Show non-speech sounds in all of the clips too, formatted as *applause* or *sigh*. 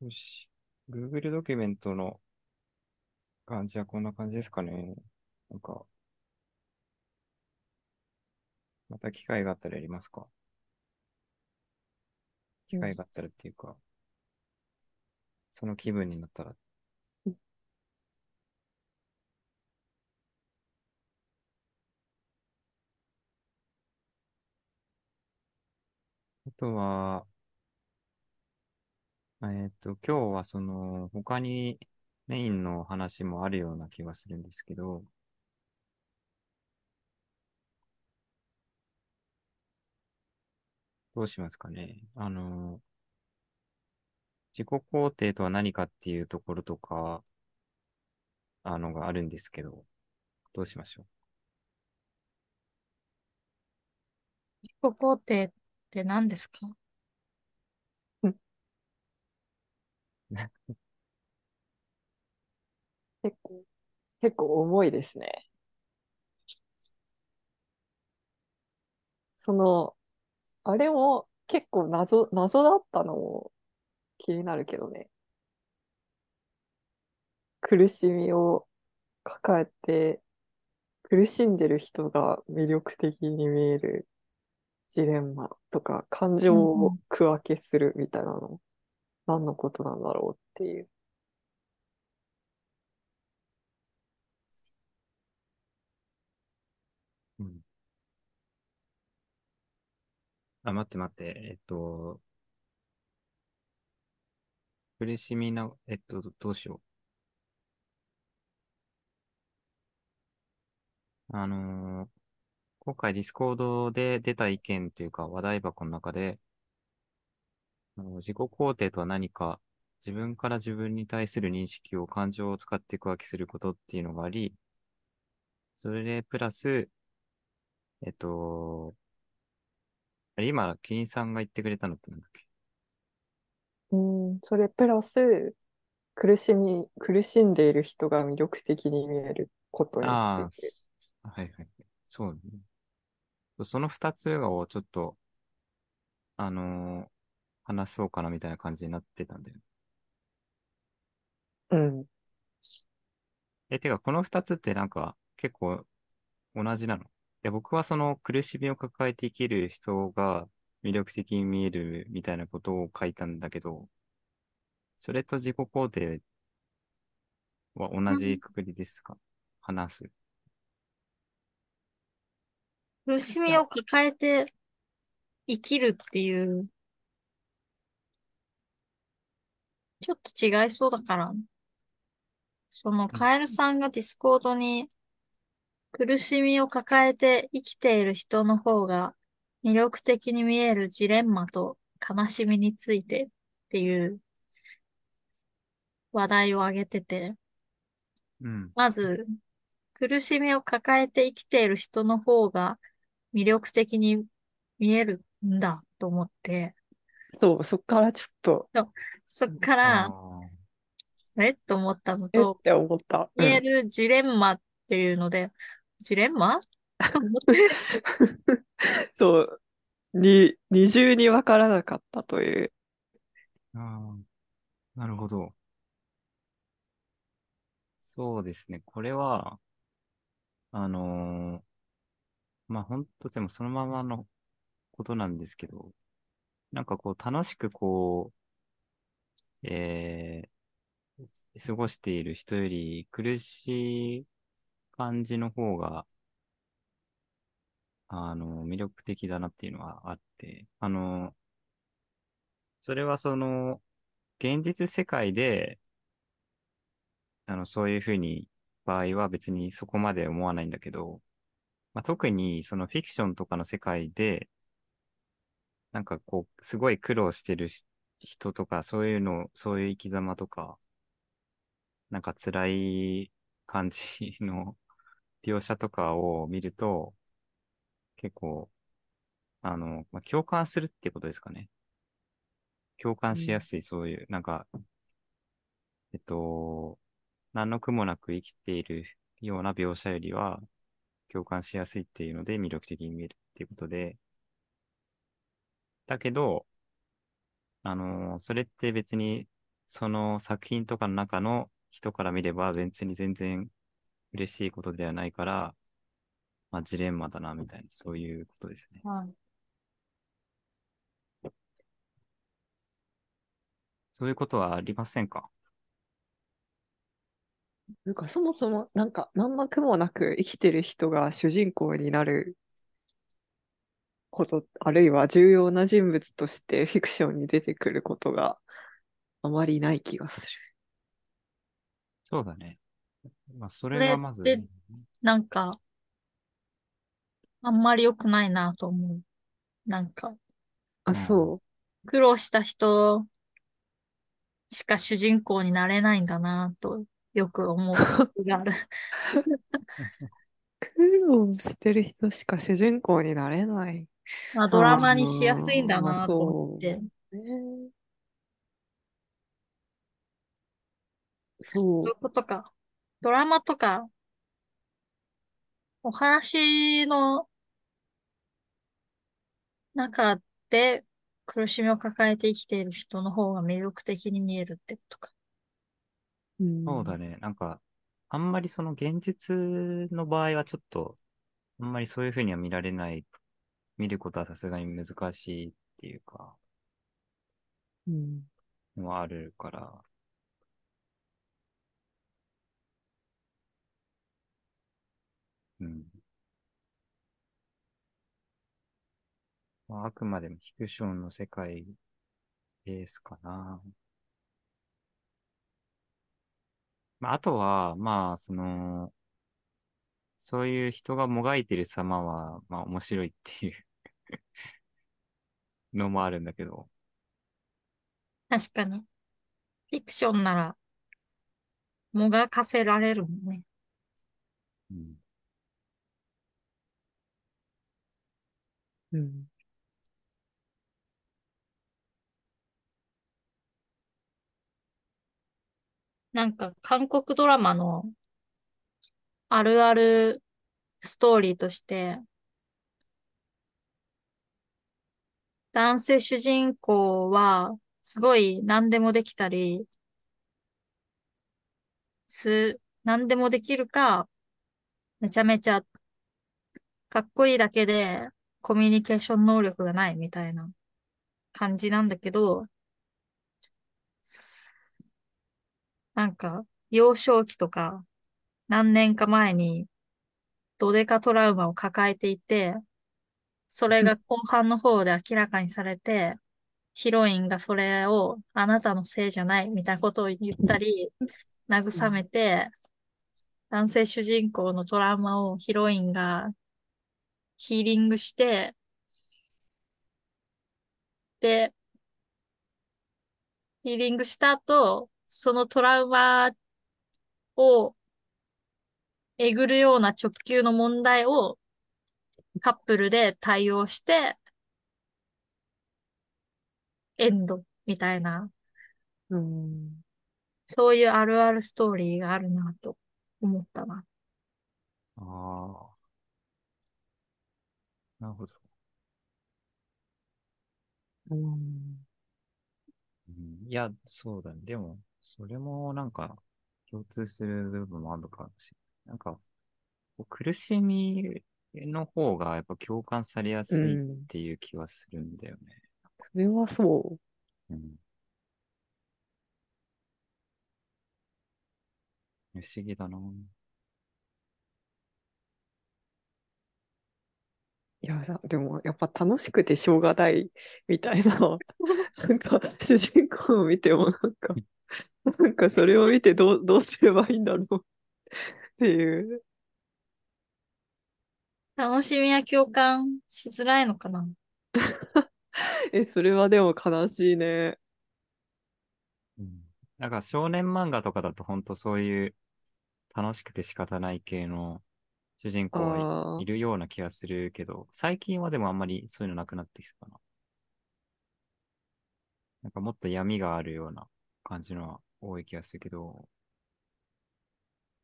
よし。Google ドキュメントの感じはこんな感じですかね。なんか、また機会があったらやりますか。機会があったらっていうか、その気分になったら。あとは、えっと、今日はその、他にメインの話もあるような気がするんですけど、どうしますかね。あの、自己肯定とは何かっていうところとか、あのがあるんですけど、どうしましょう。自己肯定って何ですか？結構、結構重いですね。その、あれも結構謎、謎だったのも気になるけどね。苦しみを抱えて、苦しんでる人が魅力的に見えるジレンマとか、感情を区分けするみたいなの、何のことなんだろうっていう。うん。あ、待って待って。えっと、苦しみな、えっと、どうしよう。あのー今回ディスコードで出た意見というか話題箱の中で、自己肯定とは何か、自分から自分に対する認識を感情を使って区分けすることっていうのがあり、それでプラス、えっと、今、キリンさんが言ってくれたのってなんだっけ？うん、それプラス、苦しみ、苦しんでいる人が魅力的に見えることについて。あ、はいはい。そうね。その二つをちょっと、あのー話そうかなみたいな感じになってたんだよね。うん。え、てか、この二つってなんか結構同じなの？いや、僕はその苦しみを抱えて生きる人が魅力的に見えるみたいなことを書いたんだけど、それと自己肯定は同じくくりですか？話す。苦しみを抱えて生きるっていう、ちょっと違いそうだから、そのカエルさんがディスコードに苦しみを抱えて生きている人の方が魅力的に見えるジレンマと悲しみについてっていう話題を挙げてて、うん。まず、苦しみを抱えて生きている人の方が魅力的に見えるんだと思って、そう、そっからちょっと、そっかあら、ーえ？っと思ったのえ？っと、て思った。うん見えるジレンマっていうので、ジレンマ？そう、に、二重に分からなかったという。あー、なるほど。そうですね。これは、あのーまあ、本当でもそのままのことなんですけど、なんかこう楽しくこう、えー、過ごしている人より苦しい感じの方が、あの、魅力的だなっていうのはあって、あの、それはその、現実世界で、あの、そういうふうに、場合は別にそこまで思わないんだけど、まあ、特にそのフィクションとかの世界で、なんかこう、すごい苦労してるし人とか、そういうの、そういう生き様とか、なんか辛い感じの描写とかを見ると、結構、あの、まあ、共感するっていうことですかね。共感しやすい、そういう、なんか、えっと、何の苦もなく生きているような描写よりは、共感しやすいっていうので魅力的に見えるっていうことで、だけど、あのーそれって別にその作品とかの中の人から見れば別に全然嬉しいことではないから、まあジレンマだな、みたいな、そういうことですね。はい。そういうことはありませんか？なんかそもそも、なんか何の苦もなく生きてる人が主人公になること、あるいは重要な人物としてフィクションに出てくることがあまりない気がする。そうだね。まあ、そそれれがまず、ってなんか、あんまり良くないなと思う。なんか、あ、うんそ苦労した人しか主人公になれないんだなと、よく思う *laughs* 時がある。う。*laughs* *laughs* 苦労してる人しか主人公になれない。まあ、ドラマにしやすいんだなと思って。ねそそういうことか。ドラマとか、お話の中で苦しみを抱えて生きている人の方が魅力的に見えるってことか。う。うんそうだね。なんか、あんまりその現実の場合はちょっと、あんまりそういうふうには見られない、見ることはさすがに難しいっていうか、うん。のはあるから、うん。まあ、あくまでもフィクションの世界ですかな。まあ、あとは、まあ、その、そういう人がもがいてる様は、まあ、面白いっていう *laughs* のもあるんだけど、確かに。フィクションなら、もがかせられるもんね。うん。うん。なんか、韓国ドラマのあるあるストーリーとして、男性主人公は、すごい何でもできたり、す、何でもできるか、めちゃめちゃかっこいいだけでコミュニケーション能力がないみたいな感じなんだけど、なんか、幼少期とか何年か前にドデカトラウマを抱えていて、それが後半の方で明らかにされて、ヒロインがそれをあなたのせいじゃないみたいなことを言ったり、慰めて、男性主人公のトラウマをヒロインがヒーリングして、で、ヒーリングした後、そのトラウマをえぐるような直球の問題をカップルで対応して、エンドみたいな、うん。そういうあるあるストーリーがあるなと思ったな。ああ。なるほど。うん。うんいや、そうだね。でも、それもなんか共通する部分もあるかもしれない。なんか、苦しみの方がやっぱ共感されやすいっていう気はするんだよね。それはそうん。不思議だな。う。いやさ、でもやっぱ楽しくてしょうがないみたいな、なんか主人公を見てもなんか、なんかそれを見てどう、どうすればいいんだろうっていう。楽しみや共感しづらいのかな？*laughs* え、それはでも悲しいね。うん。なんか少年漫画とかだと本当そういう楽しくて仕方ない系の主人公はいいるような気がするけど、最近はでもあんまりそういうのなくなってきたかな。なんかもっと闇があるような感じのは多い気がするけど、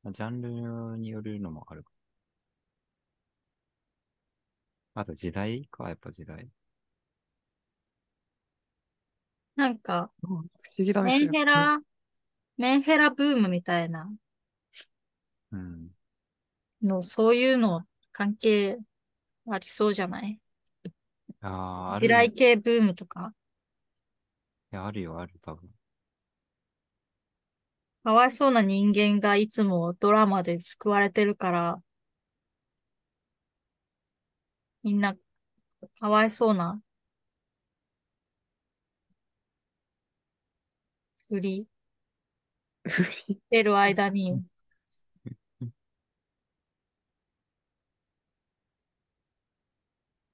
まあジャンルによるのもあるか。あと時代か、やっぱ時代。なんか、うん不思議だね、メンヘラ、メンヘラブームみたいなうん。の、そういうの関係ありそうじゃない？ああ、あ地る。雷系ブームとか？いや、あるよ、ある、多分。かわいそうな人間がいつもドラマで救われてるから、みんなかわいそうなふりしてる間に、*laughs*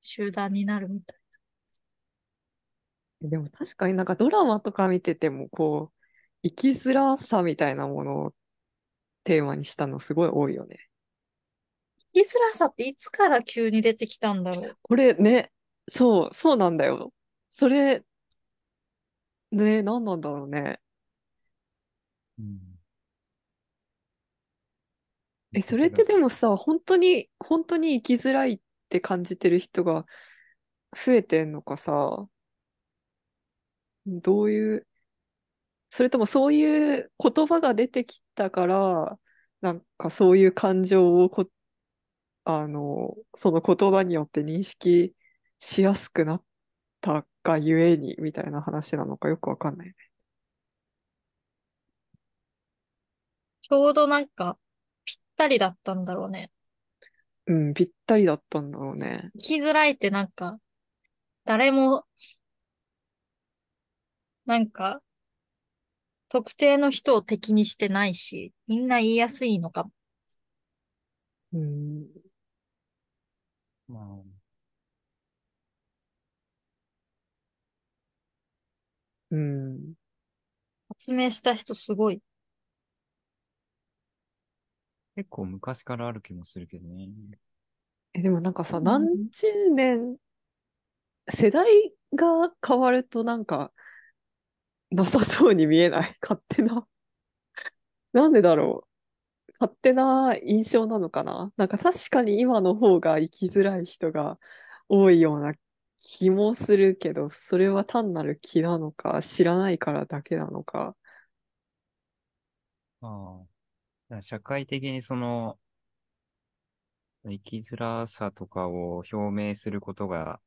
集団になるみたい。でも確かになんかドラマとか見ててもこう生きづらさみたいなものをテーマにしたのすごい多いよね。生きづらさっていつから急に出てきたんだろう？これね、そう、そうなんだよ。それ、ね、何なんだろうね。うん。え、それってでもさ、本当に、本当に生きづらいって感じてる人が増えてんのかさ、どういう、それともそういう言葉が出てきたから、なんかそういう感情をこ、あの、その言葉によって認識しやすくなったがゆえに、みたいな話なのかよくわかんないね。ちょうどなんか、ぴったりだったんだろうね。うん、ぴったりだったんだろうね。生きづらいってなんか、誰も、なんか、特定の人を敵にしてないし、みんな言いやすいのかも。うん、まあ、うん。発明した人すごい。結構昔からある気もするけどね。え、でもなんかさ、うん何十年、世代が変わるとなんか、なさそうに見えない？勝手な。なんでだろう？勝手な印象なのかな？なんか確かに今の方が生きづらい人が多いような気もするけど、それは単なる気なのか、知らないからだけなのか。ああ。社会的にその、生きづらさとかを表明することが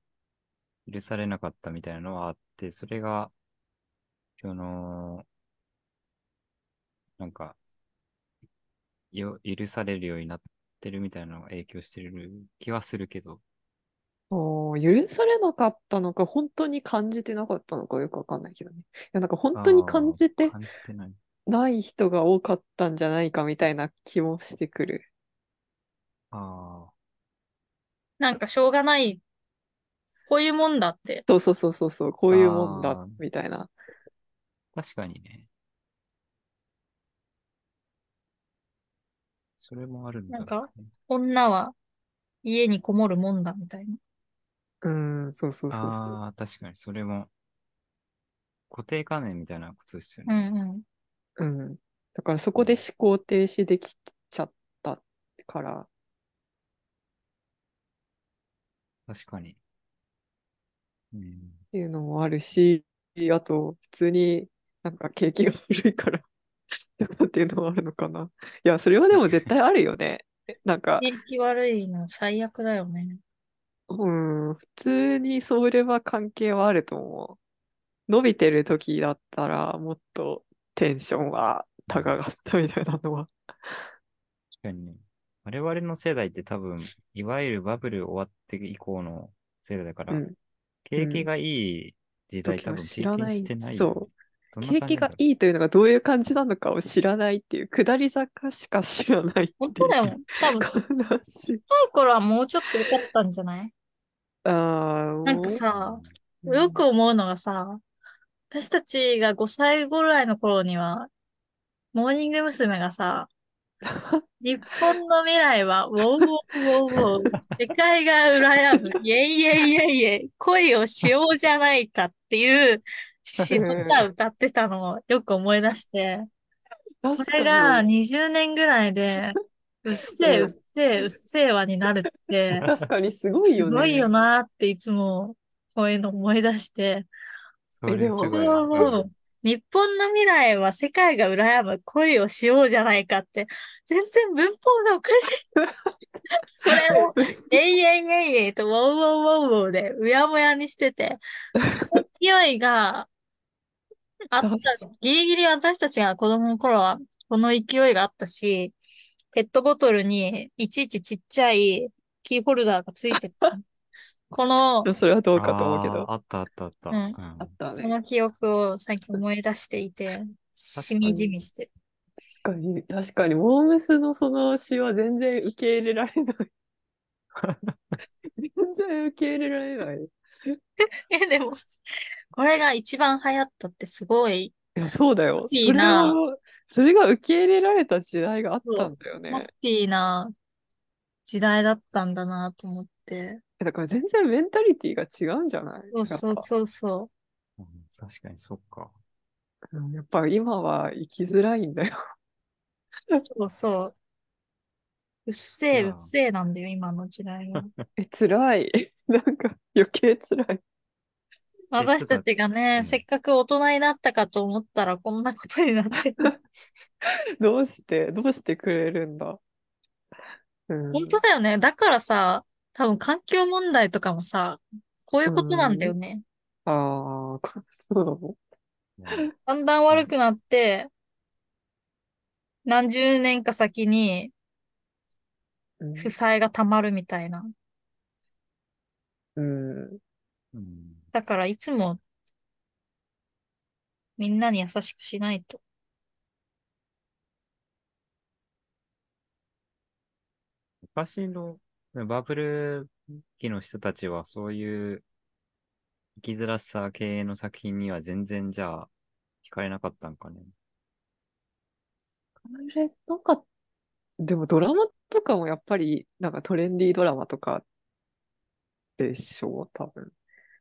許されなかったみたいなのはあって、それが、その、なんか、許されるようになってるみたいなのが影響してる気はするけど、許されなかったのか、本当に感じてなかったのかよくわかんないけどね。いや、なんか本当に感じあてない。人が多かったんじゃないかみたいな気もしてくる。ああ、なんかしょうがない。こういうもんだって。そうそうそうそうそう、こういうもんだみたいな。確かにね。それもあるんだろうね。女は家にこもるもんだみたいな。うん、そうそうそうそう。ああ、確かに、それも、固定観念みたいなことですようね。んうん。うん。だからそこで思考停止できちゃったから、確かに。うん。っていうのもあるし、あと、普通になんか景気が悪いからっていうのもあるのかな。いや、それはでも絶対あるよね。なんか、天気悪いの最悪だよね。うん、普通にそれは関係はあると思う。伸びてる時だったら、もっとテンションは高かったみたいなのは。確かにね。我々の世代って多分、いわゆるバブル終わって以降の世代だから、うん。景気がいい時代時は多分経知らない験してないそうよね。どんな景気がいいというのがどういう感じなのかを知らないっていう、下り坂しか知らない。本当だよ。多分、ちっ悲しい。ちゃい頃はもうちょっと良かったんじゃない？ああ、なんかもさ、うよく思うのがさ、私たちが5歳ぐらいの頃には、モーニング娘。がさ、*laughs* 日本の未来は、ウォーウォーウォーウォー、世界が羨む、イェイイェイイェイイェイ、恋をしようじゃないかっていう詩の歌歌ってたのをよく思い出して、これがに、20年ぐらいで、うっせえ、うっせえ、うっせえわになるって、確かにすごいよね。すごいよなっていつもこういうの思い出して、そえでもれすごい。日本の未来は世界が羨む恋をしようじゃないかって、全然文法がおかしい。*laughs* それを、えいえいえいえいと、ウォウウォウウォウウォウで、うやむやにしてて、勢いがあった確。ギリギリ私たちが子供の頃は、この勢いがあったし、ペットボトルにいちいちちっちゃいキーホルダーがついてた。この、*laughs* それはどうかと思うけど。あったあったあった。うんうんあったね。この記憶を最近思い出していて、しみじみしてる。確かに、確かに、モームスのその詩は全然受け入れられない。*laughs* 全然受け入れられない。い *laughs* え、でも、これが一番流行ったってすごい、や、そうだよ。いいなそそれが受け入れられた時代があったんだよハッね。ピーな時代だったんだなと思って。だから全然メンタリティが違うんじゃない？そうそうそうそうん確かにそっか。うんやっぱ今は生きづらいんだよ。う。そうそう。うっせえ、うっせえなんだよ、今の時代は。*laughs* え、辛い。*laughs* なんか余計辛い。私たちがね、うんせっかく大人になったかと思ったらこんなことになってる。*laughs* どうして、どうしてくれるんだ？うん、本当だよね。だからさ、多分環境問題とかもさ、こういうことなんだよね。ああ、こそうなのうんだんだん悪くなって、何十年か先にうん負債が溜まるみたいな。うん。うんだからいつもみんなに優しくしないと。昔のバブル期の人たちはそういう生きづらさ系の作品には全然じゃあ惹かれなかったんかね。あれ、なんか、でもドラマとかもやっぱり、なんかトレンディードラマとかでしょう、多分。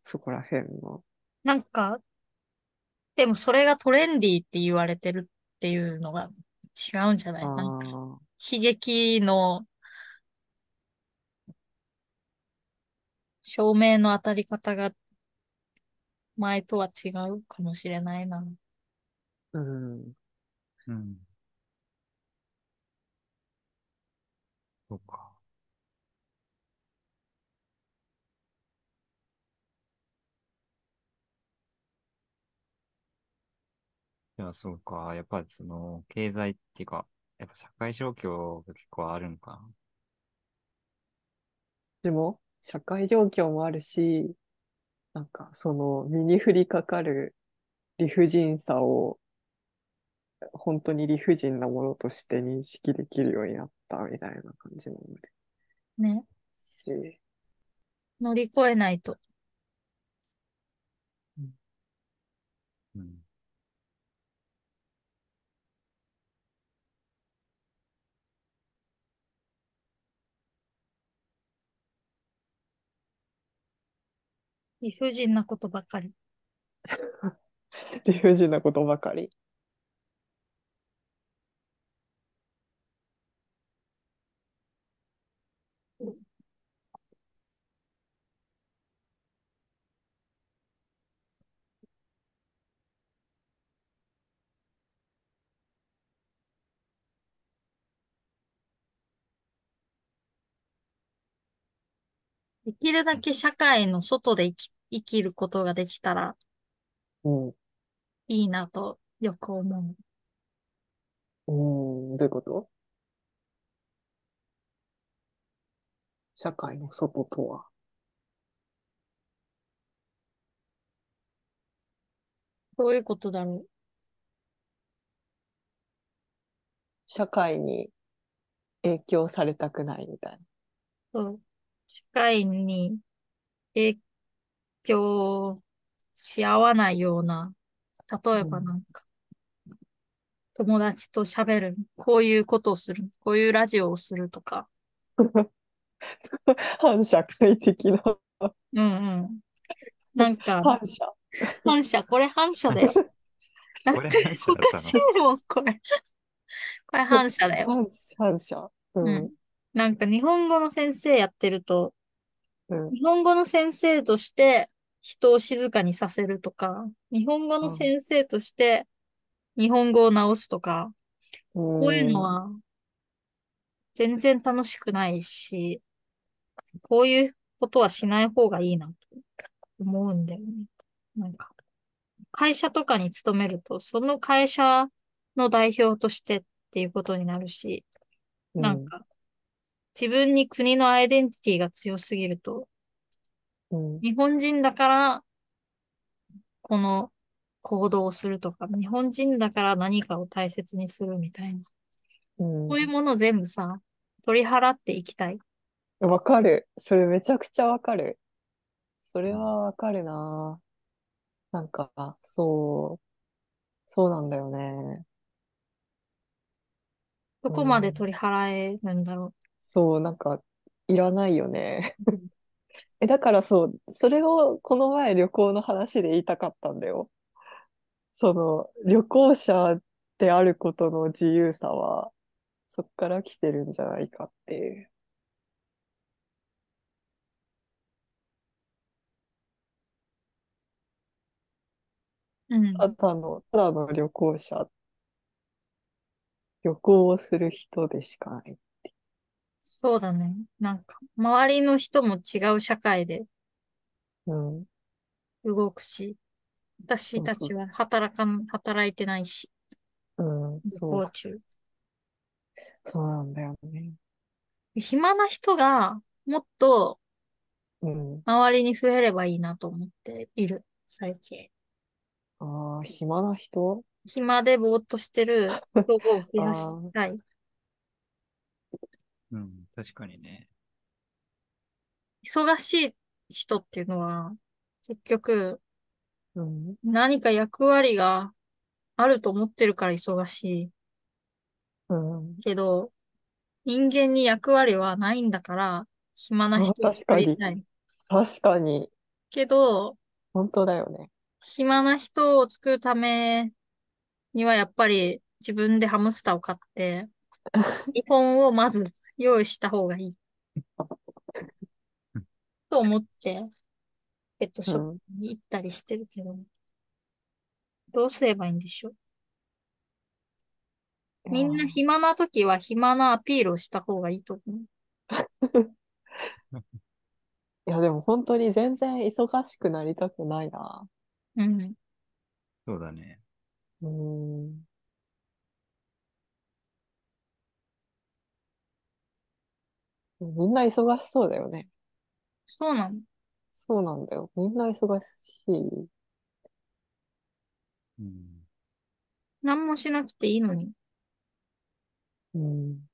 そこら辺の。なんか、でもそれがトレンディーって言われてるっていうのが違うんじゃない？あなんか、あ、悲劇の照明の当たり方が前とは違うかもしれないな。うん。うん。そうか。いや、そうか。やっぱりその、経済っていうか、やっぱ社会状況が結構あるんかな。でも、社会状況もあるし、なんか、その、身に降りかかる理不尽さを、本当に理不尽なものとして認識できるようになったみたいな感じもあるね。し、乗り越えないと。うん。理不尽なことばかり。*laughs* 理不尽なことばかり。きるだけ社会の外で生き、生きることができたらうん。いいなとよく思う。うん、どういうこと？社会の外とは？どういうことだろ社会に影響されたくないみたいな。う。そう社会に影響し合わないような、例えばうんなんか、友達と喋る、こういうことをする、こういうラジオをするとか、*laughs* 反社会的な、うんうん。なんか、反社。反射、これ反射だよ。*laughs* だこれっておかしいもん、これ。これ反射だよ。反反社。ううんん。なんか日本語の先生やってると、うん。日本語の先生として人を静かにさせるとか、日本語のあ先生として日本語を直すとか、こういうのうん。は全然楽しくないし、こういうことはしない方がいいなと思うんだよね。なんか、会社とかに勤めると、その会社の代表としてっていうことになるし、うん。なんか、自分に国のアイデンティティが強すぎると、うん。日本人だからこの行動をするとか、日本人だから何かを大切にするみたいな。うん。そういうものを全部さ、取り払っていきたい。わかる。それめちゃくちゃわかる。それうんはわかるな。なんか、そう、そうなんだよね。どこまで取り払えるんだろそう、なんか、いらないよね。*laughs* え、だからそう、それをこの前旅行の話で言いたかったんだよ。その、旅行者であることの自由さは、そっから来てるんじゃないかっていう。うん。ただの、ただの旅行者、旅行をする人でしかない。そうだね。なんか、周りの人も違う社会でうん。動くし、私たちは働かん、働いてないし、うん、旅そう、行中。そうなんだよね。暇な人がもっとうん。周りに増えればいいなと思っている、最近。ああ、暇な人？暇でぼーっとしてる人を増やしたい。*laughs* うん、確かにね。忙しい人っていうのは、結局うん。何か役割があると思ってるから忙しうん。いけど、人間に役割はないんだから、暇な人を作りたい。確かに、けど、本当だよね。暇な人を作るためにはやっぱり自分でハムスターを買って、*laughs* 日本をまず用意した方がいい。と思って、ペットショップに行ったりしてるけど、どうすればいいんでしょう？みんな暇な時は暇なアピールをした方がいいと思う。*laughs* いや、でも本当に全然忙しくなりたくないな。うん。そうだね。うーん。みんな忙しそうだよね。そうなの。そうなんだよ。みんな忙しい。うん。何もしなくていいのに。うん。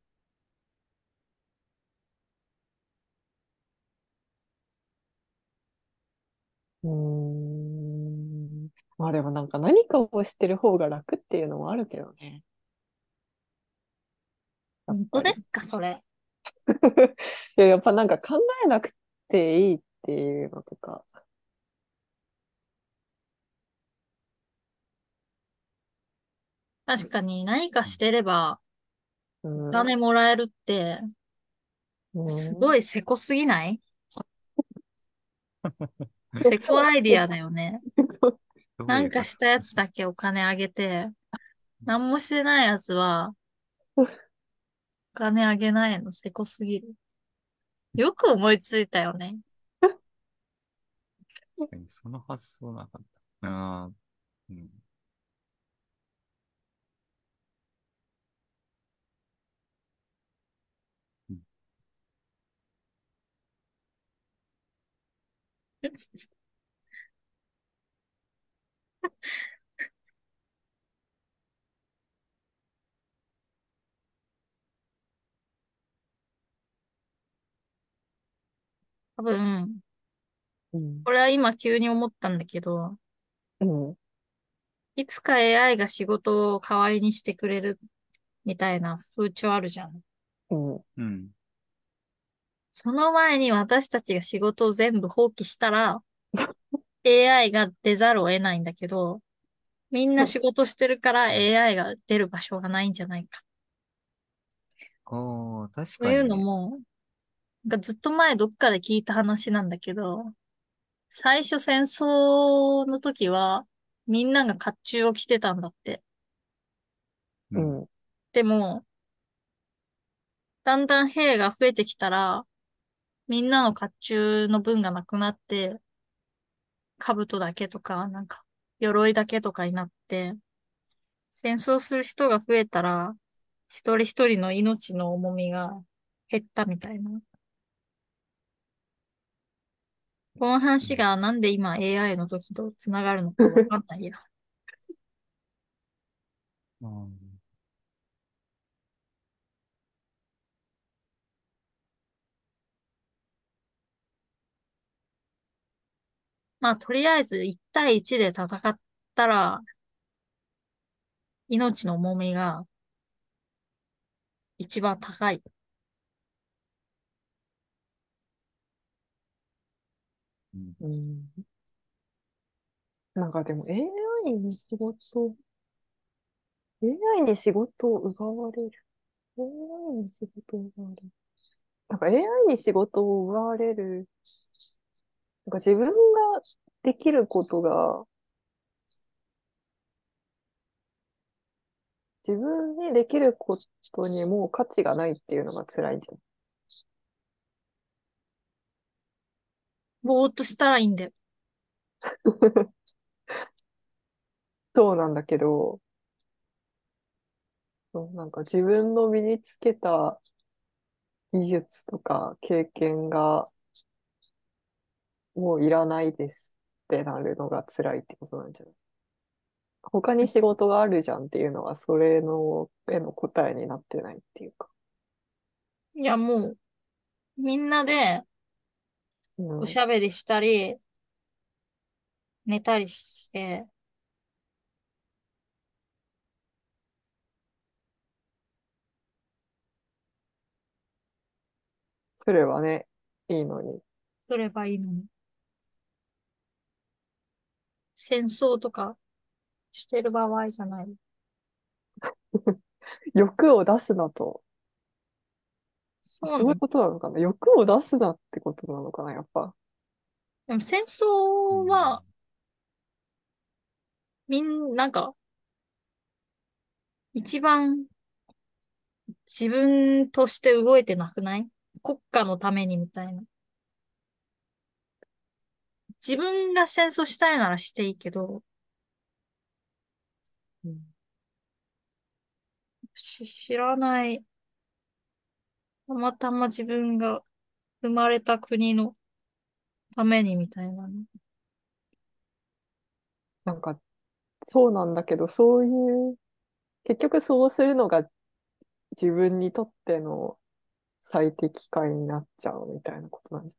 うーん。まあでもなんか何かをしてる方が楽っていうのもあるけどね。やっ本ぱり当ですか、それ。いや、やっぱなんか考えなくていいっていうのとか。確かに何かしてればうん。お金もらえるって、うんすごいせこすぎない？*laughs* せこアイディアだよね。どういうなんかしたやつだけお金あげて、何もしてないやつは、お金あげないのせこすぎる。よく思いついたよね。確かにその発想なかった。ああ、うん。*laughs* 多分、うん。これは今急に思ったんだけど、うん。いつか AI が仕事を代わりにしてくれるみたいな風潮あるじゃん。うん。うん。その前に私たちが仕事を全部放棄したら、*laughs* AI が出ざるを得ないんだけど、みんな仕事してるから AI が出る場所がないんじゃないか。ああ、確というかにね。のも、なんかずっと前どっかで聞いた話なんだけど、最初戦争の時は、みんなが甲冑を着てたんだって。う。ん。でも、だんだん兵が増えてきたら、みんなの甲冑の分がなくなって、兜だけとか、なんか、鎧だけとかになって、戦争する人が増えたら、一人一人の命の重みが減ったみたいな。この話がなんで今 AI の時と繋がるのかわかんないや。*laughs* うんまあ、とりあえず1対1で戦ったら、命の重みが一番高い。うん。なんかでも AI に仕事、AI に仕事を奪われる。AI に仕事を奪われる。なんか AI に仕事を奪われる。なんか自分ができることが、自分にできることにもう価値がないっていうのが辛いんじゃん。ぼーっとしたらいいんだよ。*laughs* そうなんだけど、そうなんか自分の身につけた技術とか経験がもういらないですってなるのが辛いってことなんじゃない？他に仕事があるじゃんっていうのはそれのへの答えになってないっていうか。いや、もう、みんなでうんおしゃべりしたり、寝たりして、それはね、いいのに。すればいいのに。戦争とかしてる場合じゃない。*laughs* 欲を出すなと。そうそういうことなのかな欲を出すなってことなのかなやっぱ。でも戦争は、みん、なんか、一番自分として動いてなくない？国家のためにみたいな。自分が戦争したいならしていいけど、うんし知らない。たまたま自分が生まれた国のためにみたいなね。なんか、そうなんだけど、そういう、結局そうするのが自分にとっての最適解になっちゃうみたいなことなんじ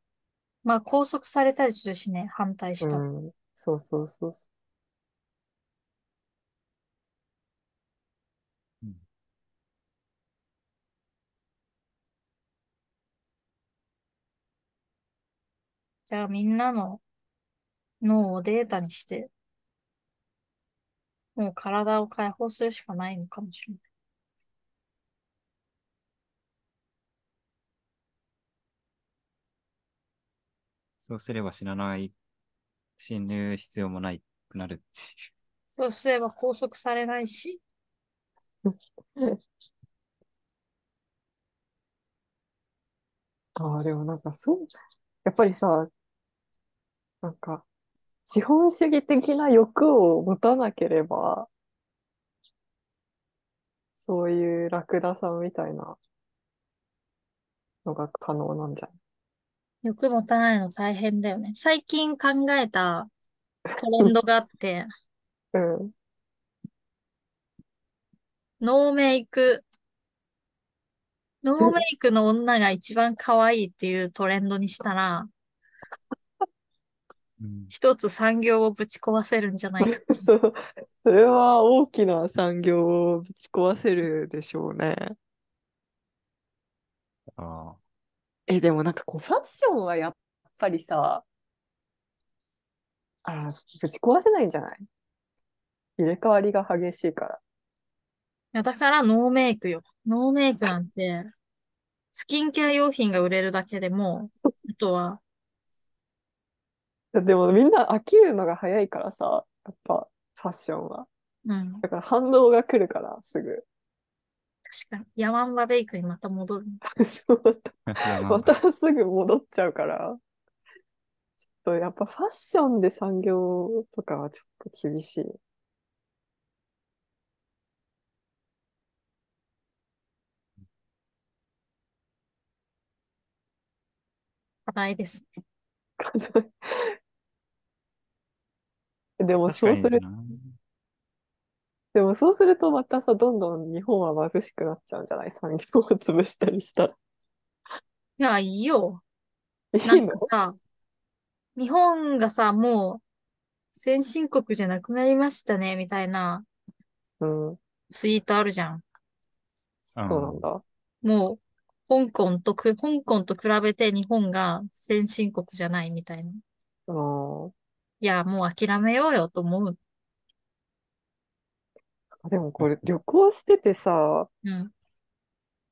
まあ拘束されたりするしね、反対しゃん。た。うん。そうそうそうそうじゃあみんなの脳をデータにして、もう体を解放するしかないのかもしれない。そうすれば死なない、死ぬ必要もないくなる。そうすれば拘束されないし、う。*laughs* ああ、でもなんかそう、やっぱりさ、なんか、資本主義的な欲を持たなければ、そういうラクダさんみたいなのが可能なんじゃない？欲持たないの大変だよね。最近考えたトレンドがあって、*laughs* うん。ノーメイク、ノーメイクの女が一番可愛いっていうトレンドにしたら、うん一つ産業をぶち壊せるんじゃないか。*laughs* そう、それは大きな産業をぶち壊せるでしょうね。ああ、え、でもなんかこう、ファッションはやっぱりさ、あー、ぶち壊せないんじゃない？入れ替わりが激しいから。いや、だからノーメイクよ。ノーメイクなんて、スキンケア用品が売れるだけでも、あとは、でもみんな飽きるのが早いからさ、やっぱファッションは。うん。だから反応が来るから、すぐ。確かに。ヤマンバベイクにまた戻る。*laughs* まあ *laughs* またすぐ戻っちゃうから。ちょっとやっぱファッションで産業とかはちょっと厳しい。課題ですね。*laughs* でも確かそうする、にな。でもそうするとまたさ、どんどん日本は貧しくなっちゃうんじゃない？産業を潰したりしたら。いや、いいよ。いないんのかさ、日本がさ、もう先進国じゃなくなりましたね、みたいなうん。ツイートあるじゃん。そうなんだ。もう、香港とく、香港と比べて日本が先進国じゃないみたいな。うん。いや、もう諦めようよと思う。でもこれ旅行しててさ、うん。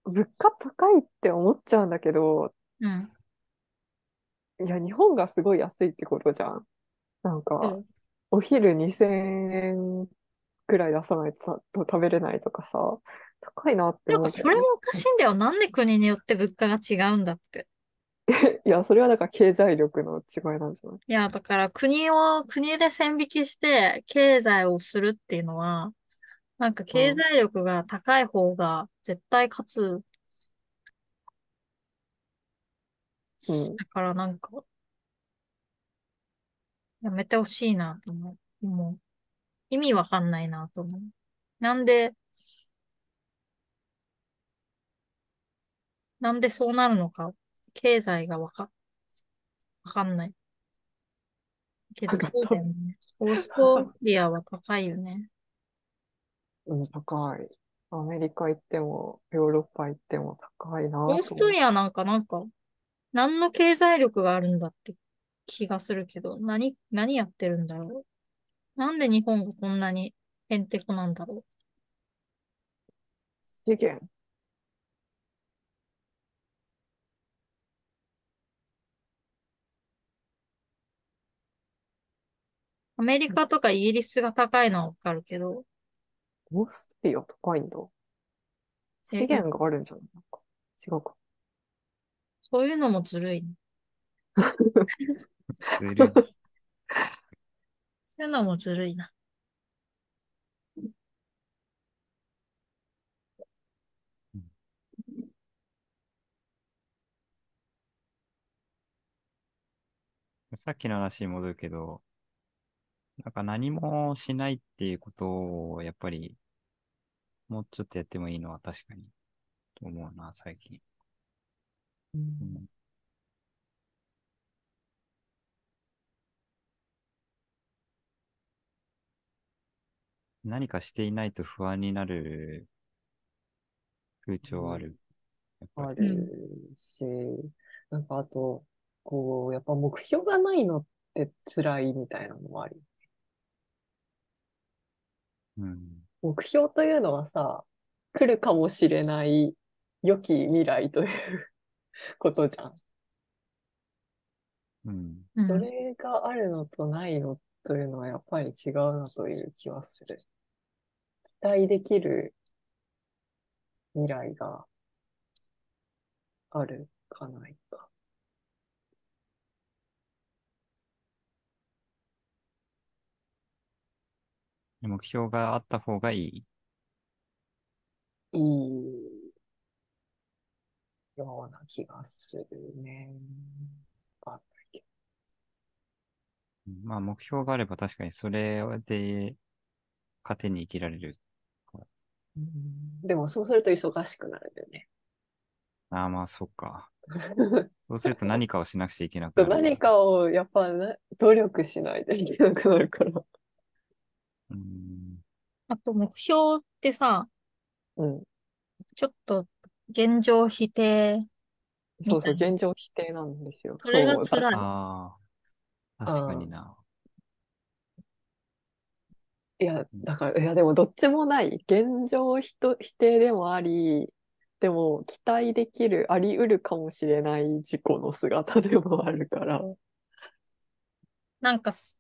物価高いって思っちゃうんだけど、うん。いや、日本がすごい安いってことじゃん。なんか、うんお昼2000円くらい出さないとさと食べれないとかさ、高いなってなんかそ思うけどねれもおかしいんだよ。なんで国によって物価が違うんだって。*laughs* いや、それはだから経済力の違いなんじゃない？いや、だから国を、国で線引きして経済をするっていうのは、なんか経済力が高い方が絶対勝つ。うんだからなんか、やめてほしいなと思う。もう、意味わかんないなと思う。なんで、なんでそうなるのか、経済がわか、わかんない。けどそうだよね。オーストリアは高いよね。うん、高い。アメリカ行っても、ヨーロッパ行っても高いなオーストリアなんかなんか、何の経済力があるんだって気がするけど、何、何やってるんだろう。なんで日本がこんなにへんてこなんだろ資源。う。アメリカとかイギリスが高いのはわかるけど、オーストリア高いんだ。資源があるんじゃない？なんか違うか。そういうのもずるいね。*laughs* ずるい。そういうのもずるいな。さっきの話に戻るけど、なんか何もしないっていうことを、やっぱり、もうちょっとやってもいいのは確かに、と思うな、最近。うん何かしていないと不安になる風潮はある？あるし、なんかあと、こう、やっぱ目標がないのって辛いみたいなのもある。うん。目標というのはさ、来るかもしれない良き未来ということじゃん。うん。うん。それがあるのとないのというのはやっぱり違うなという気はする。期待できる未来があるかないか。目標があった方がいい？いいような気がするね。まあ目標があれば確かにそれで糧に生きられる。どうんでもそうすると忙しくなるんだよね。ああまあそっか。*laughs* そうすると何かをしなくちゃいけなくなる。何かをやっぱな努力しないといけなくなるから。うん。あと目標ってさ、うん。ちょっと現状否定。そうそう、現状否定なんですよ。それが辛い。ああ、確かにな。いや、だから、いや、でもどっちもない。現状ひと否定でもあり、でも期待できる、あり得るかもしれない自己の姿でもあるから。なんかす、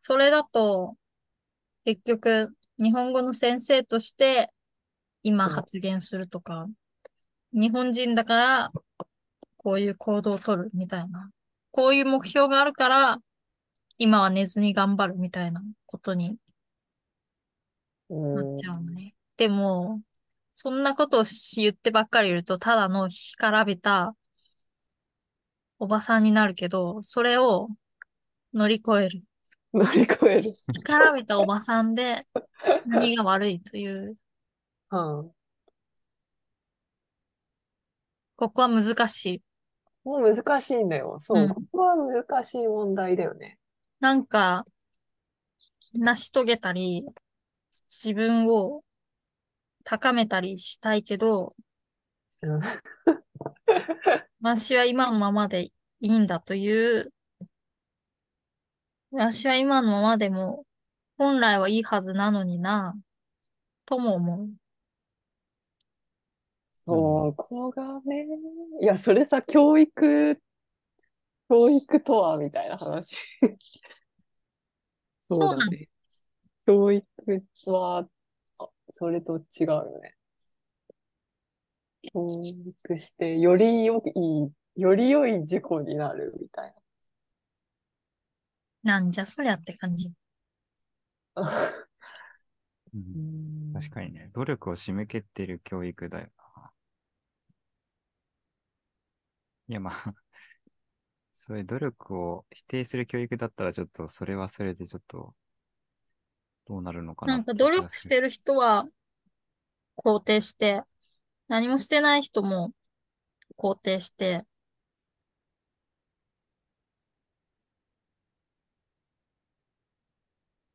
それだと、結局、日本語の先生として今うん発言するとか、日本人だからこういう行動を取るみたいな。こういう目標があるから、今は寝ずに頑張るみたいなことになっちゃうね。でも、そんなことをし言ってばっかりいると、ただの干からびたおばさんになるけど、それを乗り越える。乗り越える。干からびたおばさんで何が悪いという、うん。ここは難しい。もう難しいんだよ。そうう。んここは難しい問題だよね。なんか、成し遂げたり、自分を高めたりしたいけど、うん。私は今のままでいいんだという、私は今のままでも本来はいいはずなのにな、とも思う。そこがね。いや、それさ、教育、教育とはみたいな話。そうだね。教育は、あそれと違うよね。教育して、より良い、より良い事故になるみたいなんじゃそりゃって感じ。な。*laughs* ううんん確かにね、努力を締め切ってる教育だよな。いや、まあ、そういう努力を否定する教育だったら、ちょっと、それはそれでちょっと、どうなるのかななんか努力してる人は肯定して、何もしてない人も肯定して、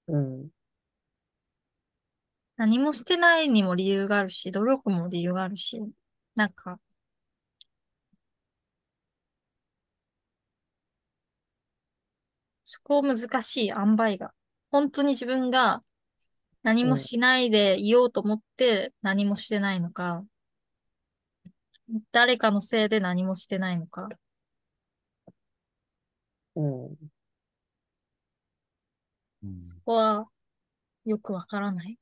うん。何もしてないにも理由があるし、努力も理由があるし、なんか、そこ難しい塩梅が。本当に自分が何もしないでいようと思って何もしてないのか、誰かのせいで何もしてないのか。うん。うんそこはよくわからない。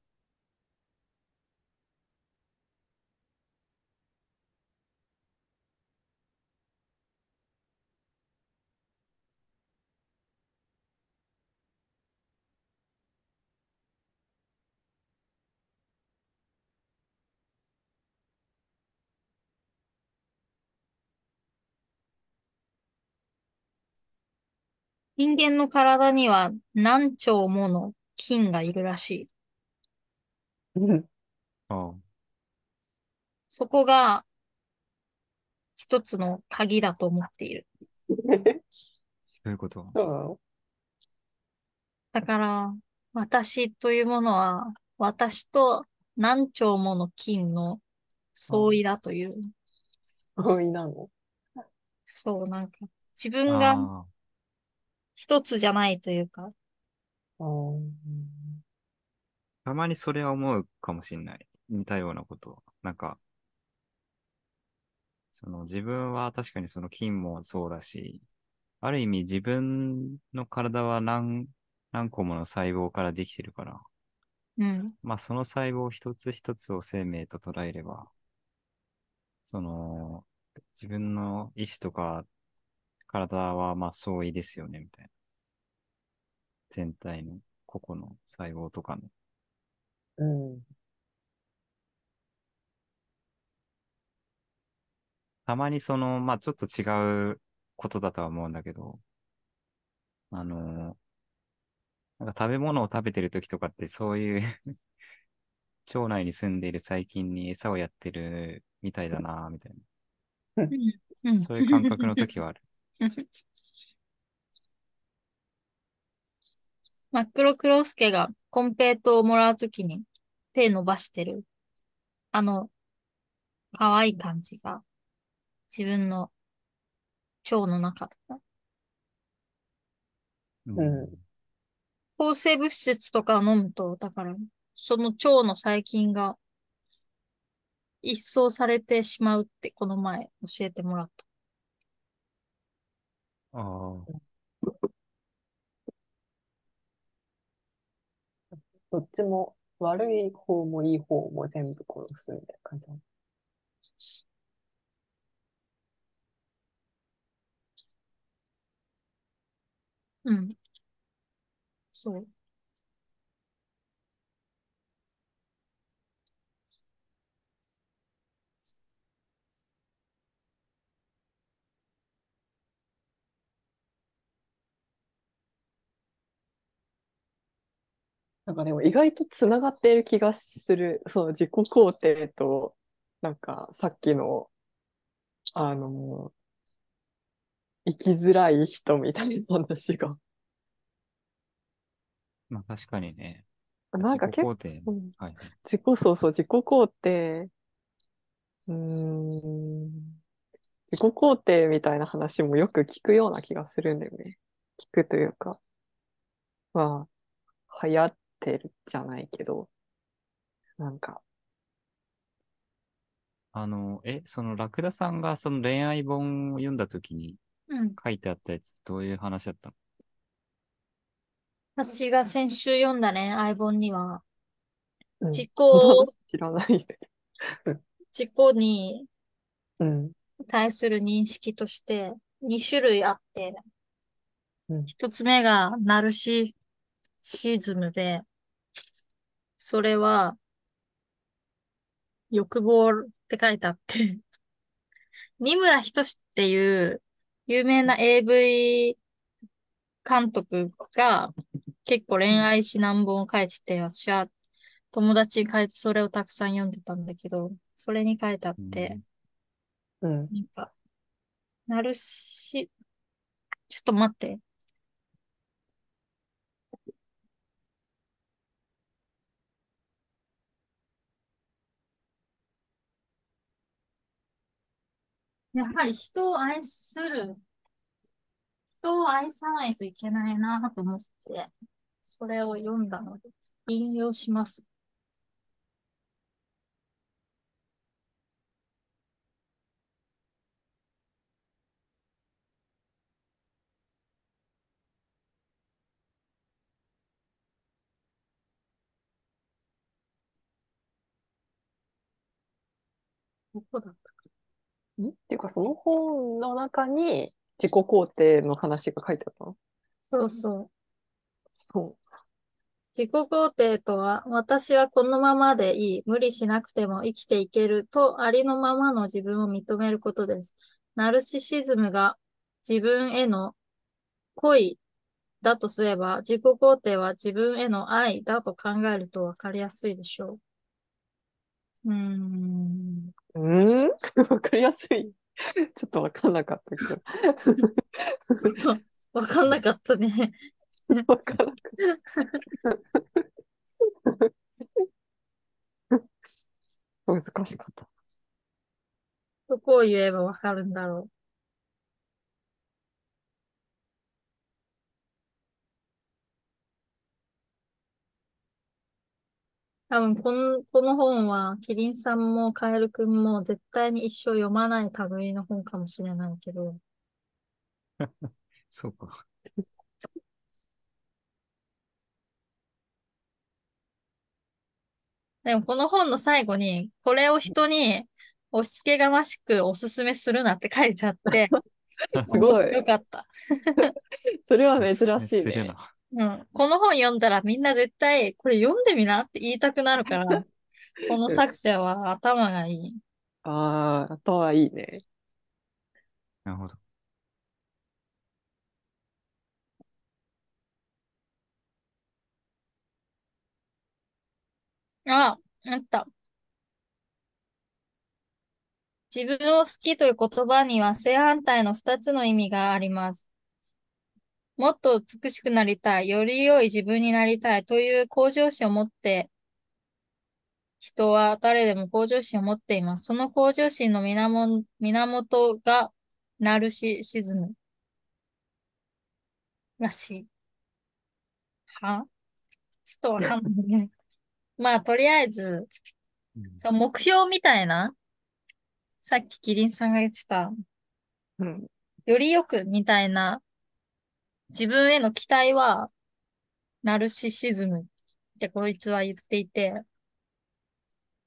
人間の体には何兆もの菌がいるらしい。うん。ああそこが一つの鍵だと思っている。そういうこと。そうなのだから、私というものは、私と何兆もの菌の相違だという。合意なのそう、なんか、自分が一つじゃないというか、たまにそれは思うかもしんない。似たようなこと。なんか、その自分は確かにその菌もそうだし、ある意味自分の体は何、何個もの細胞からできてるから、うん、まあその細胞一つ一つを生命と捉えれば、その、自分の意志とか体はまあ相違ですよね、みたいな。全体の個々の細胞とかの。うん。たまにその、まあちょっと違うことだとは思うんだけど、あの、なんか食べ物を食べてる時とかってそういう *laughs* 腸内に住んでいる細菌に餌をやってるみたいだな、みたいうん。な。そういう感覚の時はある。*laughs* マックロクロスケがコンペイトをもらうときに手伸ばしてる、あの、可愛い感じが自分の腸の中だった。うん抗生物質とかを飲むと、だから、その腸の細菌が一掃されてしまうってこの前教えてもらった。ああ、*laughs* どっちも悪い方もいい方も全部殺すみたいな感じなの？うん。そう。なんかでも意外とつながっている気がする。その自己肯定と、なんかさっきの、あの、生きづらい人みたいな話が。まあ確かにね。なんか結構、自己肯定うんはいはい。自己、そうそう、自己肯定、うーん、自己肯定みたいな話もよく聞くような気がするんだよね。聞くというか、まあ、流行ってるじゃないけど、なんか、あの、え、そのラクダさんがその恋愛本を読んだ時にうん。書いてあったやつ、どういう話だったの？私が先週読んだ恋愛本には、うん、自己、*laughs* 知らない。自己にうん、対する認識として2種類あって、うん。1つ目がナルシシズムで、それは欲望って書いてあって、*laughs* 二村仁志っていう有名な AV 監督が結構恋愛指南本を書いてて、私は友達に書いてそれをたくさん読んでたんだけど、それに書いてあって、うん、なんか、ナルシ、ちょっと待って。やはり人を愛する、人を愛さないといけないなと思って、それを読んだので、引用します。どこだった？っていうか、その本の中に自己肯定の話が書いてあったの？そうそう。そ自己肯定とは、私はこのままでいい、無理しなくても生きていけると、ありのままの自分を認めることです。ナルシシズムが自分への恋だとすれば、自己肯定は自分への愛だと考えるとわかりやすいでしょう。うーん。う。ん？*laughs* わかりやすい。ちょっとわかんなかったけど。ちょっと、わかんなかったね。わかんなかった。*laughs* 難しかった。どこを言えばわかるんだろう。多分この、この本は、キリンさんもカエルくんも絶対に一生読まない類の本かもしれないけど、*laughs* そうか。*laughs* でもこの本の最後に、これを人に押し付けがましくおすすめするなって書いてあって、*laughs* すごい面白かった。それは珍しいね。うん。この本読んだらみんな絶対、これ読んでみなって言いたくなるから、*laughs* この作者は頭がいい。ああ、あとはいいね。なるほど。あ、あった。自分を好きという言葉には正反対の二つの意味があります。もっと美しくなりたい、より良い自分になりたいという向上心を持って、人は誰でも向上心を持っています。その向上心の源源がナルシシズムらしい。は？ちょっとわかんないね。まあ、とりあえず、うんその目標みたいな、さっきキリンさんが言ってた、うん。よりよくみたいな自分への期待は、ナルシシズムってこいつは言っていて、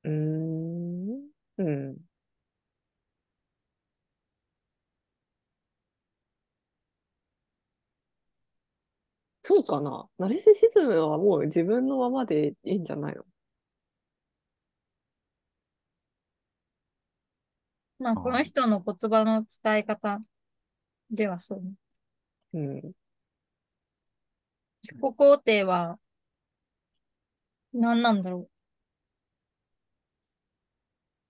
うーん。うん。そうかな。ナルシシズムはもう自分のままでいいんじゃないの？まあ、この人の言葉の使い方ではそうね。うん。自己肯定は、何なんだろ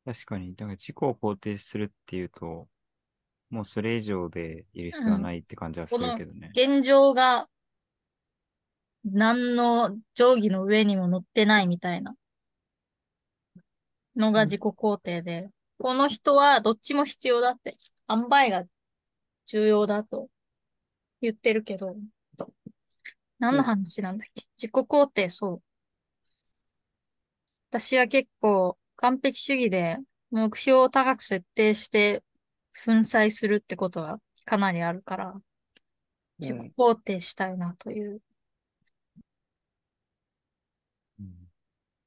確かに、だから自己を肯定するっていうと、もうそれ以上でいる必要はないって感じはするけどね。う。。現状が、何の定規の上にも乗ってないみたいな。のが自己肯定で、この人はどっちも必要だって、塩梅が重要だと言ってるけど、何の話なんだっけ、自己肯定、そう。私は結構完璧主義で目標を高く設定して粉砕するってことがかなりあるから、自己肯定したいなという。うん。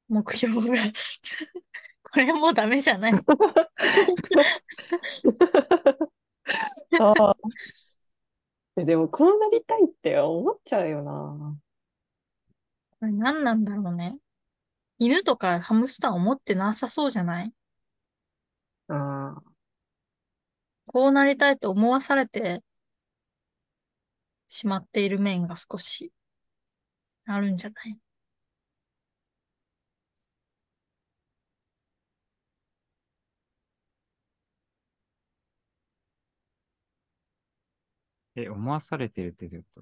目標が。*laughs* これもうダメじゃない。*laughs* *laughs* ああ。えでも、こうなりたいって思っちゃうよな。これ何なんだろうね。犬とかハムスター思ってなさそうじゃない？ああ。こうなりたいと思わされてしまっている面が少しあるんじゃない？え、思わされてるってどういうこ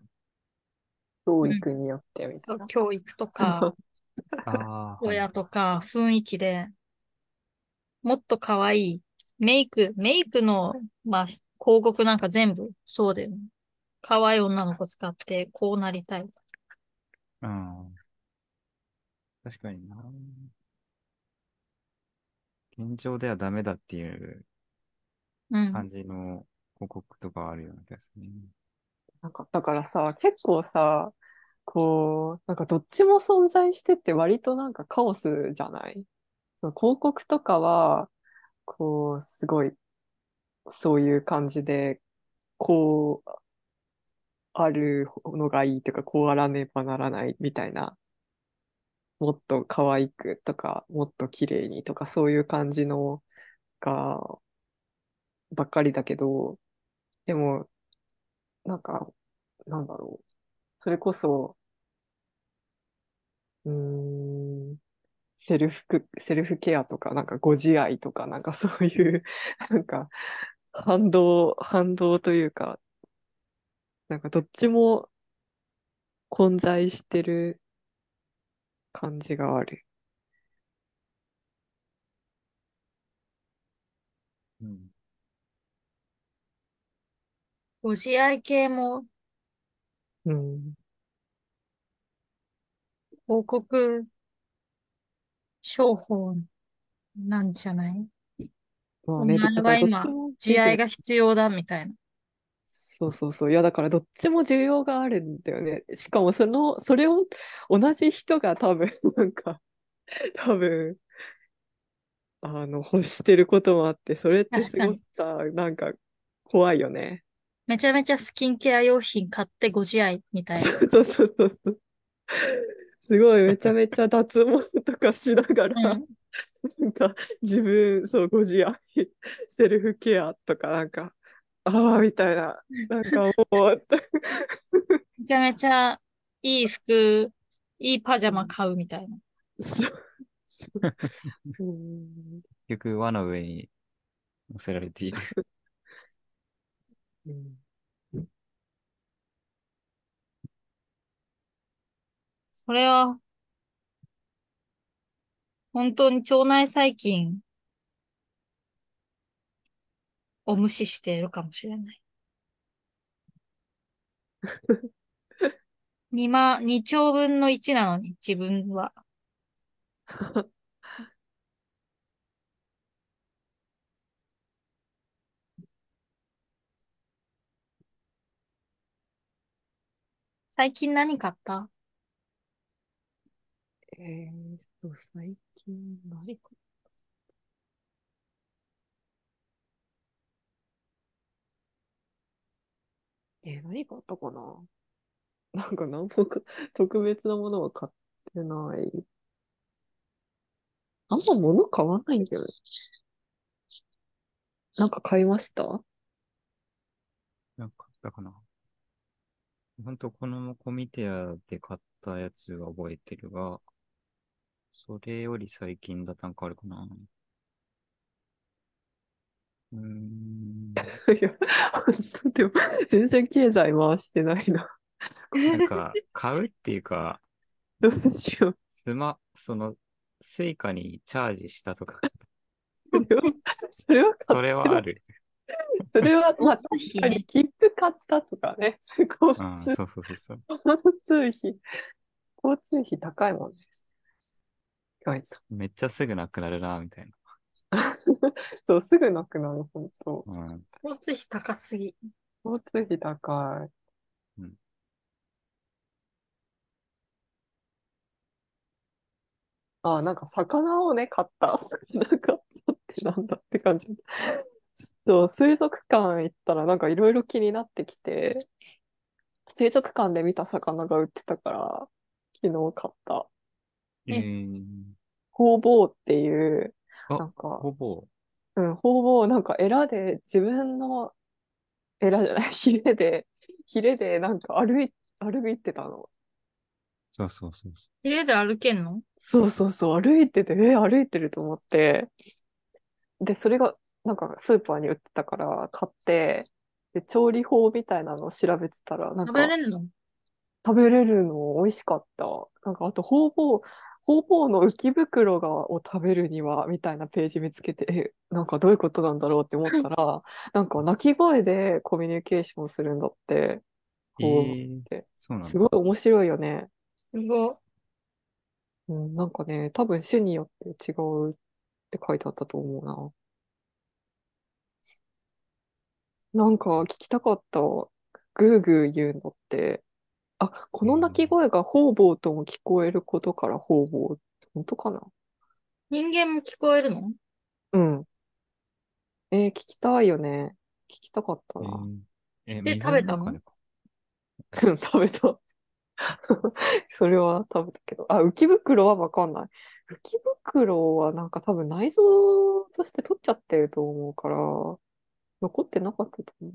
教育によってみたそ、いうな。教育とか、と *laughs* ああ、はい親とか雰囲気で、もっと可愛い。メイク、メイクの、まあ、広告なんか全部そうだよね。可愛い女の子使ってこうなりたい。うん。確かにな。現状ではダメだっていううん。感じの広告とかあるような気がするね。なんか、だからさ、結構さ、こう、なんかどっちも存在してて割となんかカオスじゃない？広告とかは、こう、すごい、そういう感じで、こう、あるのがいいとか、こうあらねばならないみたいな、もっと可愛くとか、もっと綺麗にとか、そういう感じのが、ばっかりだけど、でも、なんか、なんだろう。それこそ、うん、セルフク、セルフケアとか、なんかご自愛とか、なんかそういう、*laughs* なんか、反動、反動というか、なんかどっちも混在してる感じがある。うん。ご自愛系もうん。広告商法なんじゃない？おまあね、だからどっ前は今ちも自愛が必要だみたいな。そうそうそう。いや、だからどっちも需要があるんだよね。しかもその、それを同じ人が多分、*laughs* なんか、多分、あの、欲してることもあって、それってすご確くさ、なんか怖いよね。めちゃめちゃスキンケア用品買ってご自愛みたいな。そうそうそうそう。すごい、めちゃめちゃ脱毛とかしながら、うんなんか自分、そう、ご自愛、セルフケアとか、なんか、ああ、みたいな、なんかもう、めちゃめちゃいい服、いいパジャマ買うみたいな。そうそう *laughs* うん結局、輪の上に乗せられている。うんそれは、本当に腸内細菌を無視しているかもしれない。*laughs* 2万、2兆分の1なのに、自分は。*laughs* 最近何買った？えーと、最近何か。えー何買ったかな？*laughs* なんか何もか特別なものは買ってない。あんま物買わないんだよね。なんか買いました？なんか、だかな？ほんと、このコミテアで買ったやつは覚えてるが、それより最近だとなんかあるかな。うーん。*laughs* いや、*laughs* でも、全然経済回してないな。*laughs* なんか、買うっていうか、どうしよう。スマ、その、スイカにチャージしたとか、それは、それはある。それは、まあ、*laughs* 確かに切符買ったとかね。交うん、通、そうそうそうそう。交通費、交通費高いもんです。意外と。めっちゃすぐなくなるな、みたいな。*laughs* そう、すぐなくなる、本当。うん。交通費高すぎ。交通費高い。うんあ、なんか魚をね、買った。*laughs* なんか、ってなんだって感じ。そう、水族館行ったらなんかいろいろ気になってきて、水族館で見た魚が売ってたから、昨日買った。えー、ホウボウっていう、あなんか、ほぼ、うん、ホウボウなんかエラで自分の、エラじゃない、*laughs* ヒレで、ヒレでなんか歩い、歩いてたの。そうそうそうそ家で歩けんの？そうそうそう、歩いてて、え、歩いてると思って、で、それが、なんかスーパーに売ってたから買って、で、調理法みたいなのを調べてたら、なん食かべれんの？食べれるの美味しかった。なんか、あと、ホウボウ、ホウボウの浮き袋がを食べるには、みたいなページ見つけて、え、なんかどういうことなんだろうって思ったら、*laughs* なんか鳴き声でコミュニケーションするんだって、う。えホウボウーっ、て。そうなんだ。すごい面白いよね。すごい。うん、なんかね、多分種によって違うって書いてあったと思うな。なんか聞きたかった。グーグー言うのって。あ、この鳴き声がホウボウとも聞こえることからホウボウ。本当かな？人間も聞こえるの？うん。えー聞きたいよね。聞きたかったえな。ー、え、で水食べたの？食べた。*laughs* それは食べたけど。あ、浮き袋はわかんない。浮き袋はなんか多分内臓として取っちゃってると思うから、残ってなかったと思う。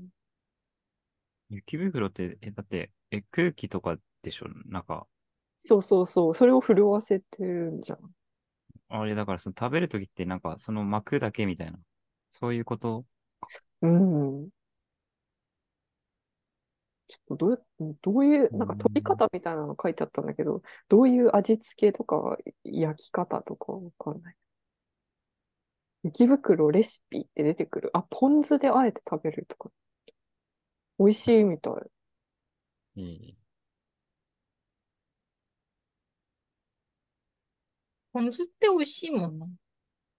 雪袋って、え、だって、え、空気とかでしょ？なんか、そうそうそう。それを震わせてるんじゃん。あれだからその食べるときってなんか、その膜だけみたいな。そういうこと？うん。ちょっとどうや、どういう、うんなんか取り方みたいなの書いてあったんだけど、どういう味付けとか焼き方とかわかんない。雪袋レシピって出てくる。あ、ポン酢であえて食べるとか。美味しいみたい。えーポン酢って美味しいもんな。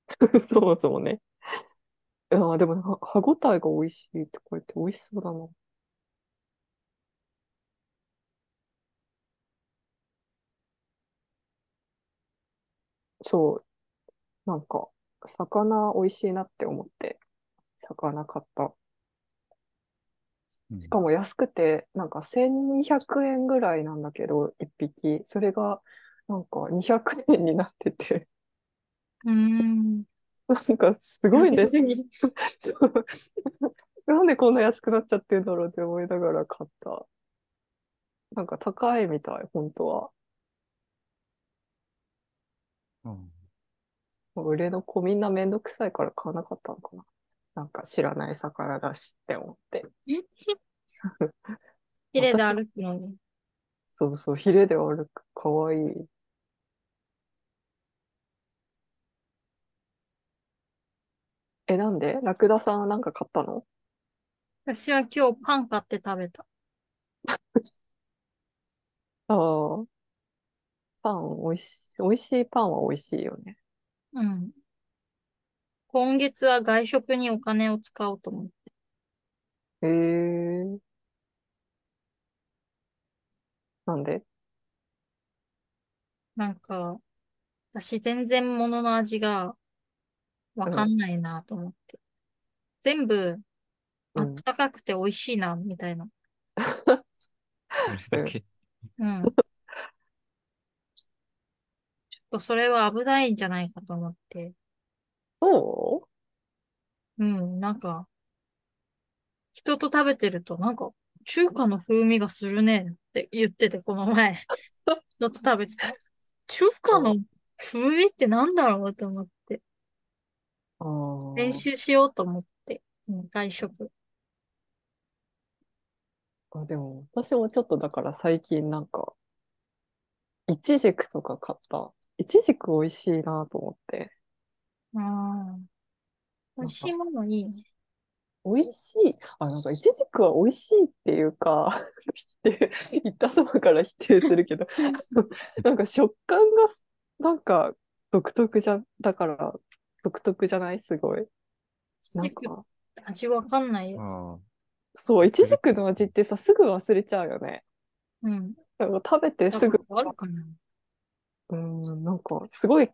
*laughs* そもそもね。あーでもは歯ごたえが美味しいって書いて美味しそうだな。そう。なんか、魚美味しいなって思って、魚買った。うんしかも安くて、なんか1200円ぐらいなんだけど、1匹。それが、なんか200円になってて、うーん。なんかすごいね。*laughs* なんでこんな安くなっちゃってんだろうって思いながら買った。なんか高いみたい、本当は。うんもう売れの子みんなめんどくさいから買わなかったのかな。なんか知らない魚だしって思って。*laughs* ヒレで歩くのに。そうそう、ヒレで歩く。かわいい。え、なんで？ラクダさんはなんか買ったの？私は今日パン買って食べた。*laughs* ああ。パン、おいしい、美味しいパンは美味しいよね。うん。今月は外食にお金を使おうと思って。へえ。なんで？なんか、私全然物の味がわかんないなと思って。全部、あうんったかくて美味しいな、みたいな。*laughs* それだけ。うん。とそれは危ないんじゃないかと思って。そう？ん、なんか、人と食べてると、なんか、中華の風味がするねって言ってて、この前。*laughs* 人と食べてた。中華の風味ってなんだろうと思って。うあー練習しようと思って。うん外食。あ、でも、私もちょっとだから最近なんか、イチジクとか買った。イチジク美味しいなと思って。ああ。美味しいものいいね。美味しい。あ、なんかイチジクは美味しいっていうか、*laughs* 否定、言ったそばから否定するけど、*laughs* なんか食感がなんか独特じゃ、だから独特じゃない？すごい。なん軸か、味わかんないよ。ああ。そう、イチジクの味ってさ、すぐ忘れちゃうよね。うん。なんか食べてすぐ、あるかなうん、なんかすごい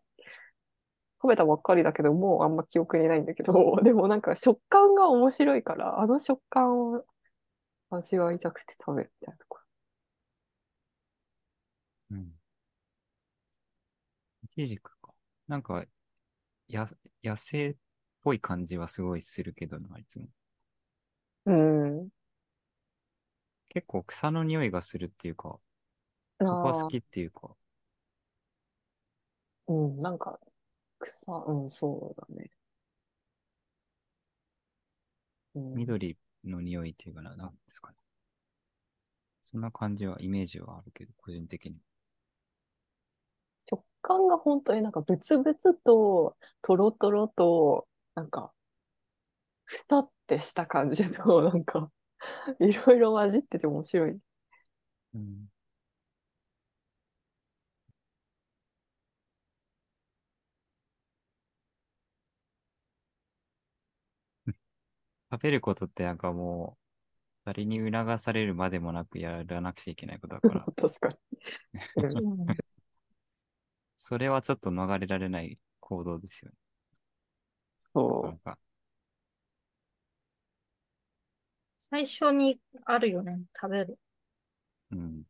食べたばっかりだけど、もうあんま記憶にないんだけど、*laughs* でもなんか食感が面白いから、あの食感を味わいたくて食べるみたいなとこうん。イチジクか。なんか、や、野生っぽい感じはすごいするけどな、いつも。うん。結構草の匂いがするっていうか、そこは好きっていうか、うん、なんか、草、うん、そうだね。うん、緑の匂いっていうかな、なんですかね。そんな感じは、イメージはあるけど、個人的に。食感が本当になんかブツブツと、トロトロと、なんか、ふたってした感じの、なんか、いろいろ混じってて面白い。うん。食べることってなんかもう、誰に促されるまでもなくやらなくちゃいけないことだから、*laughs* 確かに。うん *laughs* それはちょっと逃れられない行動ですよね。そなんか、最初にあるよね、食べる。うん。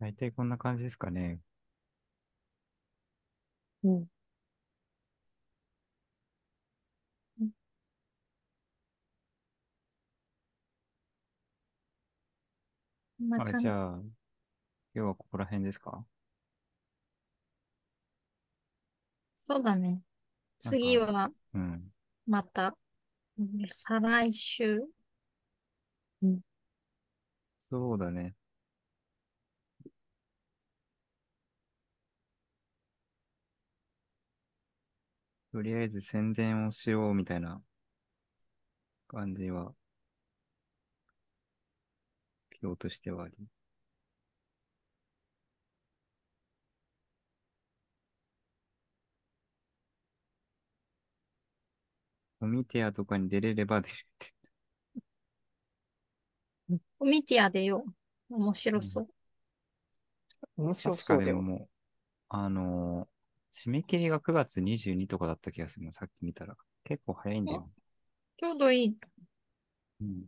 大体こんな感じですかね。う。うん。あ、こんな感じじゃあ、今日はここら辺ですか？そうだね。次はうん。また、うん再来週。そうだね。とりあえず宣伝をしようみたいな感じは、今日としてはあり。コミティアとかに出れれば出るって。*laughs* コミティアでよ。面白そう。面白確そうだよ。かでももう、あの、締め切りが9月22とかだった気がするの、さっき見たら。結構早いんだよ。ちょうどいい。うん。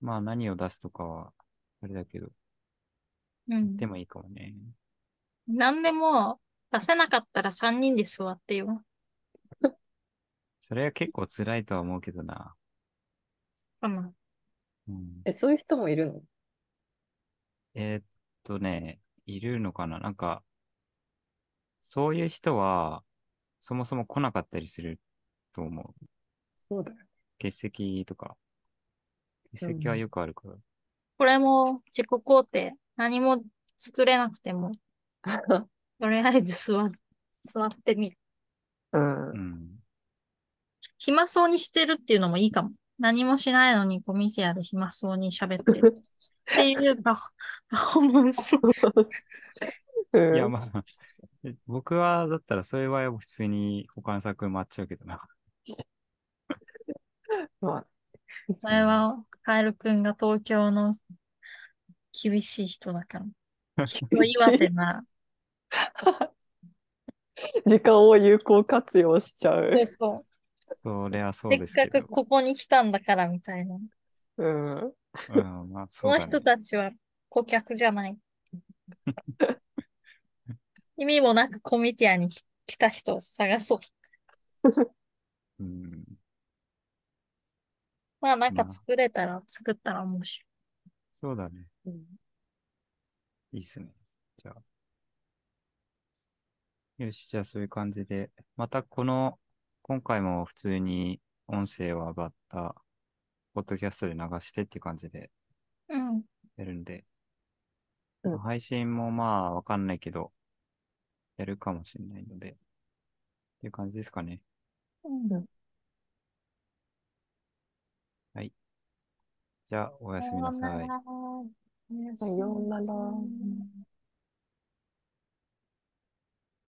まあ何を出すとかは、あれだけど、うんで。もいいかもね。なんでも出せなかったら3人で座ってよ。それは結構辛いとは思うけどな。かな。うん、え、そういう人もいるの？えーっとね、いるのかな？なんか、そういう人は、そもそも来なかったりすると思う。そうだよ。欠席とか。欠席はよくあるから。これも自己肯定。何も作れなくても、*laughs* とりあえず座座ってみる。うんう。ん。暇そうにしてるっていうのもいいかも。何もしないのにコミュニティアで暇そうに喋ってる。*laughs* っていうパフォーマンス。うんいや、まあ、僕は、だったらそういう場合は普通に他の作品回っちゃうけどな。*laughs* まあ、前は、カエルくんが東京の厳しい人だから。*laughs* 岩手な。*laughs* 時間を有効活用しちゃう。そうそう。それはそうせっですけど。かくここに来たんだからみたいな。うん。うん、まあ、その人。たちは顧客じゃない。*laughs* 意味もなくコミティアに来来た人を探そう。うん。まあなんかまあ作れたら、作ったら面白そうだね。うんいいっすね。じゃあ。よし、じゃあそういう感じで。またこの、今回も普通に音声は上がった、ポッドキャストで流してっていう感じでい。うん。やるんで。うんまあ配信もまあわかんないけど、やるかもしれないので。っていう感じですかね。うん。じゃあ、おやすみなさい。おやすさようならみなさい